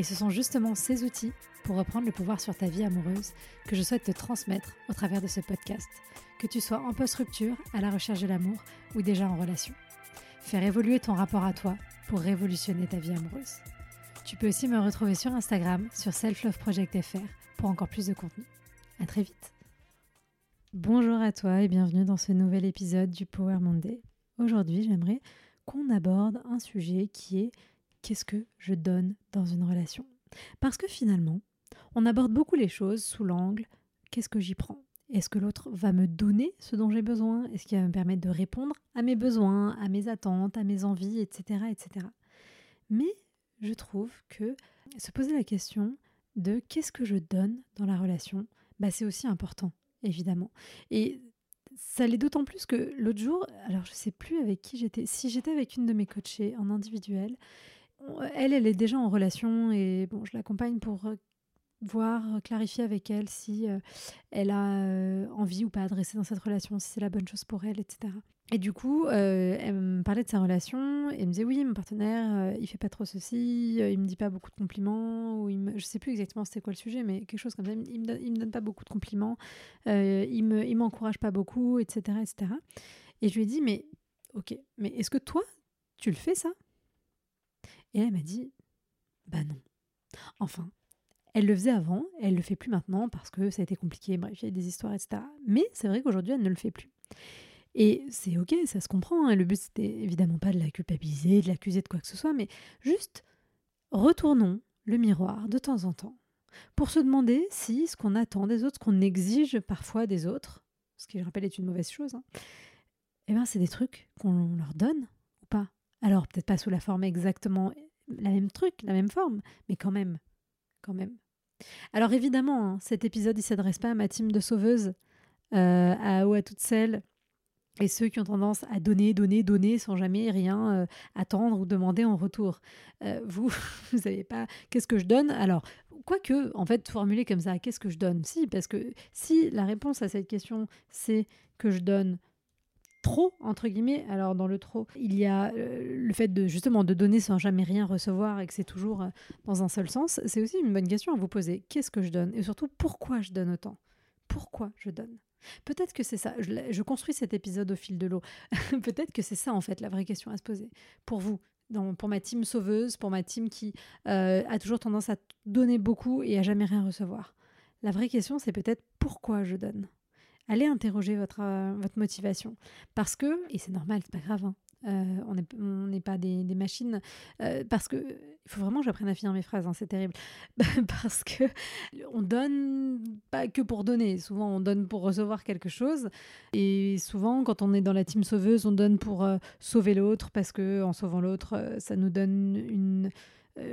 Et ce sont justement ces outils pour reprendre le pouvoir sur ta vie amoureuse que je souhaite te transmettre au travers de ce podcast, que tu sois en post-rupture, à la recherche de l'amour ou déjà en relation. Faire évoluer ton rapport à toi pour révolutionner ta vie amoureuse. Tu peux aussi me retrouver sur Instagram, sur selfloveprojectfr pour encore plus de contenu. À très vite. Bonjour à toi et bienvenue dans ce nouvel épisode du Power Monday. Aujourd'hui, j'aimerais qu'on aborde un sujet qui est qu'est-ce que je donne dans une relation Parce que finalement, on aborde beaucoup les choses sous l'angle qu'est-ce que j'y prends? Est-ce que l'autre va me donner ce dont j'ai besoin? Est-ce qu'il va me permettre de répondre à mes besoins, à mes attentes, à mes envies, etc. etc. Mais je trouve que se poser la question de qu'est-ce que je donne dans la relation, bah c'est aussi important, évidemment. Et ça l'est d'autant plus que l'autre jour, alors je sais plus avec qui j'étais, si j'étais avec une de mes coachées en individuel, elle, elle est déjà en relation et bon, je l'accompagne pour euh, voir, euh, clarifier avec elle si euh, elle a envie ou pas de rester dans cette relation, si c'est la bonne chose pour elle, etc. Et du coup, elle me parlait de sa relation et elle me disait oui, mon partenaire, il fait pas trop ceci, il me dit pas beaucoup de compliments, ou il je sais plus exactement c'était quoi le sujet, mais quelque chose comme ça. Il me donne, me donne pas beaucoup de compliments, il me, il m'encourage pas beaucoup, etc., etc. Et je lui ai dit mais ok, mais est-ce que toi, tu le fais ça? Et elle m'a dit Bah non. Enfin, elle le faisait avant, elle le fait plus maintenant parce que ça a été compliqué, bref, il y a des histoires, etc. Mais c'est vrai qu'aujourd'hui, elle ne le fait plus. Et c'est ok, ça se comprend. Hein. Le but, c'était évidemment pas de la culpabiliser, de l'accuser de quoi que ce soit, mais juste retournons le miroir de temps en temps pour se demander si ce qu'on attend des autres, ce qu'on exige parfois des autres, ce qui, je rappelle, est une mauvaise chose, hein, eh ben, c'est des trucs qu'on leur donne. Alors peut-être pas sous la forme exactement la même truc, la même forme, mais quand même, quand même. Alors évidemment, hein, cet épisode il s'adresse pas à ma team de sauveuses, euh, à, ou à toutes celles et ceux qui ont tendance à donner, donner, donner sans jamais rien euh, attendre ou demander en retour. Euh, vous, vous savez pas qu'est-ce que je donne Alors, quoique, en fait, formuler comme ça, qu'est-ce que je donne? Si, parce que si la réponse à cette question, c'est que je donne trop entre guillemets alors dans le trop il y a euh, le fait de justement de donner sans jamais rien recevoir et que c'est toujours euh, dans un seul sens c'est aussi une bonne question à vous poser qu'est-ce que je donne? Et surtout pourquoi je donne autant? Pourquoi je donne? Peut-être que c'est ça. Je, construis cet épisode au fil de l'eau. Peut-être que c'est ça, en fait, la vraie question à se poser. Pour vous, pour ma team sauveuse, pour ma team qui euh, a toujours tendance à donner beaucoup et à jamais rien recevoir. La vraie question, c'est peut-être pourquoi je donne? Allez interroger votre, euh, votre motivation. Parce que, et c'est normal, c'est pas grave, hein, euh, on n'est pas des, machines. Euh, parce que il faut vraiment que j'apprenne à finir mes phrases, hein, c'est terrible. parce que on donne pas que pour donner. Souvent, on donne pour recevoir quelque chose. Et souvent, quand on est dans la team sauveuse, on donne pour sauver l'autre parce que en sauvant l'autre, ça nous donne une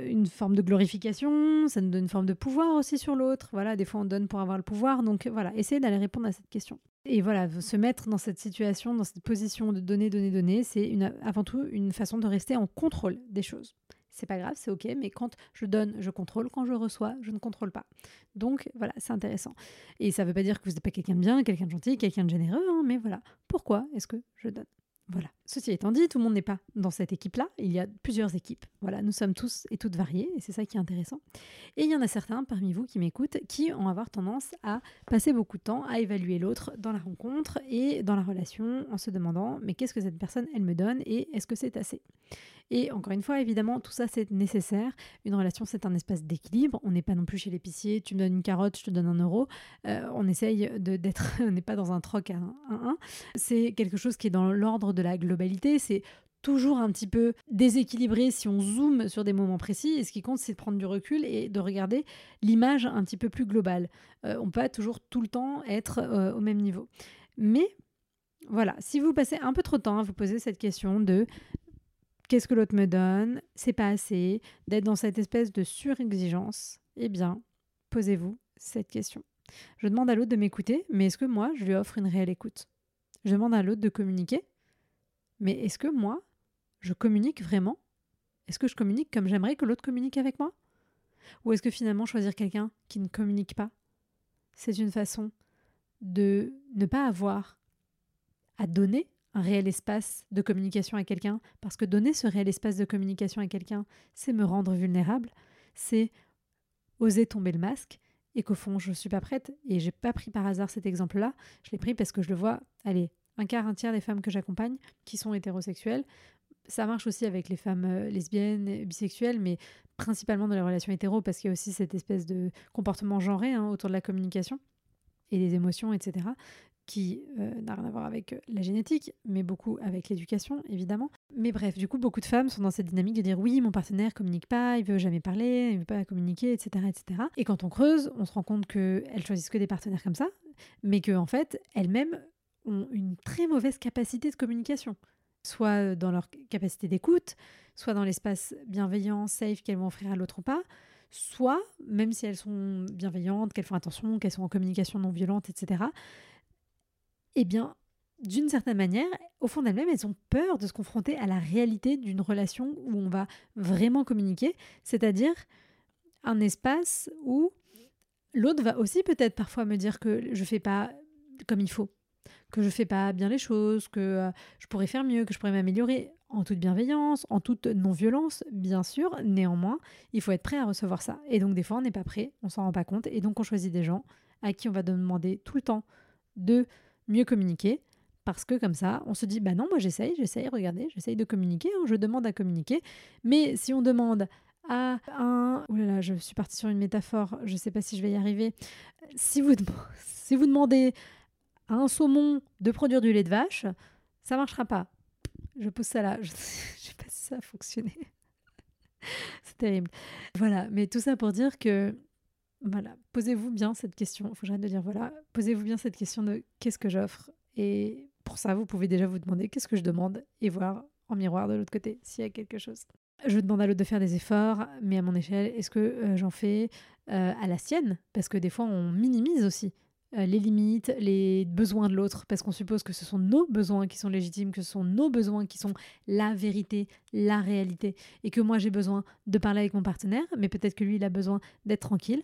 une forme de glorification, ça nous donne une forme de pouvoir aussi sur l'autre. Voilà, des fois on donne pour avoir le pouvoir. Donc voilà, essayez d'aller répondre à cette question. Et voilà, se mettre dans cette situation, dans cette position de donner, donner, donner, c'est avant tout une façon de rester en contrôle des choses. C'est pas grave, c'est ok, mais quand je donne, je contrôle. Quand je reçois, je ne contrôle pas. Donc voilà, c'est intéressant. Et ça ne veut pas dire que vous n'êtes pas quelqu'un de bien, quelqu'un de gentil, quelqu'un de généreux, hein, mais voilà. Pourquoi est-ce que je donne? Voilà. Ceci étant dit, tout le monde n'est pas dans cette équipe-là. Il y a plusieurs équipes. Voilà, nous sommes tous et toutes variés et c'est ça qui est intéressant. Et il y en a certains parmi vous qui m'écoutent qui ont avoir tendance à passer beaucoup de temps à évaluer l'autre dans la rencontre et dans la relation en se demandant mais qu'est-ce que cette personne elle me donne et est-ce que c'est assez? Et encore une fois, évidemment, tout ça c'est nécessaire. Une relation c'est un espace d'équilibre. On n'est pas non plus chez l'épicier, tu me donnes une carotte, je te donne un euro. Euh, on essaye d'être, on n'est pas dans un troc à un 1. C'est quelque chose qui est dans l'ordre de la globalité, c'est toujours un petit peu déséquilibré si on zoome sur des moments précis. Et ce qui compte, c'est de prendre du recul et de regarder l'image un petit peu plus globale. Euh, on peut pas toujours tout le temps être euh, au même niveau. Mais voilà, si vous passez un peu trop de temps à vous poser cette question de qu'est-ce que l'autre me donne, c'est pas assez, d'être dans cette espèce de surexigence, eh bien, posez-vous cette question. Je demande à l'autre de m'écouter, mais est-ce que moi, je lui offre une réelle écoute? Je demande à l'autre de communiquer, mais est-ce que moi, je communique vraiment? Est-ce que je communique comme j'aimerais que l'autre communique avec moi? Ou est-ce que finalement choisir quelqu'un qui ne communique pas, c'est une façon de ne pas avoir à donner un réel espace de communication à quelqu'un, parce que donner ce réel espace de communication à quelqu'un, c'est me rendre vulnérable, c'est oser tomber le masque, et qu'au fond, je ne suis pas prête, et j'ai pas pris par hasard cet exemple-là, je l'ai pris parce que je le vois, allez, un quart, un tiers des femmes que j'accompagne qui sont hétérosexuelles. Ça marche aussi avec les femmes euh, lesbiennes, bisexuelles, mais principalement dans les relations hétéro, parce qu'il y a aussi cette espèce de comportement genré hein, autour de la communication et des émotions, etc., qui euh, n'a rien à voir avec euh, la génétique, mais beaucoup avec l'éducation, évidemment. Mais bref, du coup, beaucoup de femmes sont dans cette dynamique de dire oui, mon partenaire communique pas, il veut jamais parler, il veut pas communiquer, etc., etc. Et quand on creuse, on se rend compte qu'elles choisissent que des partenaires comme ça, mais qu'en en fait, elles-mêmes ont une très mauvaise capacité de communication, soit dans leur capacité d'écoute, soit dans l'espace bienveillant, safe qu'elles vont offrir à l'autre ou pas, soit, même si elles sont bienveillantes, qu'elles font attention, qu'elles sont en communication non violente, etc., eh bien, d'une certaine manière, au fond d'elles-mêmes, elles ont peur de se confronter à la réalité d'une relation où on va vraiment communiquer, c'est-à-dire un espace où l'autre va aussi peut-être parfois me dire que je fais pas comme il faut, que je fais pas bien les choses, que euh, je pourrais faire mieux, que je pourrais m'améliorer en toute bienveillance, en toute non-violence, bien sûr. Néanmoins, il faut être prêt à recevoir ça. Et donc des fois, on n'est pas prêt, on s'en rend pas compte, et donc on choisit des gens à qui on va demander tout le temps de mieux communiquer, parce que comme ça, on se dit, bah non, moi j'essaye, j'essaye, regardez, j'essaye de communiquer, hein, je demande à communiquer. Mais si on demande à un... Oh là là, je suis partie sur une métaphore, je ne sais pas si je vais y arriver. Si vous, si vous demandez à un saumon de produire du lait de vache, ça marchera pas. Je pose ça là. Je ne sais pas si ça a fonctionné. C'est terrible. Voilà, mais tout ça pour dire que voilà, posez-vous bien cette question. Il faut que j'arrête de dire voilà. Posez-vous bien cette question de qu'est-ce que j'offre. Et pour ça, vous pouvez déjà vous demander qu'est-ce que je demande et voir en miroir de l'autre côté s'il y a quelque chose. Je demande à l'autre de faire des efforts, mais à mon échelle, est-ce que euh, j'en fais euh, à la sienne? Parce que des fois, on minimise aussi euh, les limites, les besoins de l'autre, parce qu'on suppose que ce sont nos besoins qui sont légitimes, que ce sont nos besoins qui sont la vérité, la réalité, et que moi j'ai besoin de parler avec mon partenaire, mais peut-être que lui il a besoin d'être tranquille,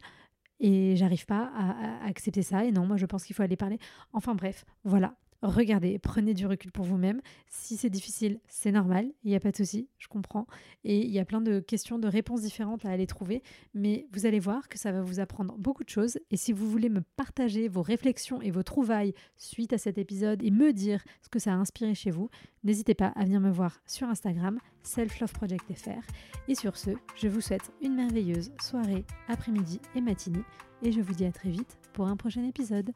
et j'arrive pas à, accepter ça, et non, moi je pense qu'il faut aller parler. Enfin bref, voilà, regardez, prenez du recul pour vous-même. Si c'est difficile, c'est normal, il n'y a pas de souci, je comprends. Et il y a plein de questions, de réponses différentes à aller trouver, mais vous allez voir que ça va vous apprendre beaucoup de choses. Et si vous voulez me partager vos réflexions et vos trouvailles suite à cet épisode et me dire ce que ça a inspiré chez vous, n'hésitez pas à venir me voir sur Instagram, selfloveprojectfr. Et sur ce, je vous souhaite une merveilleuse soirée, après-midi et matinée, et je vous dis à très vite pour un prochain épisode.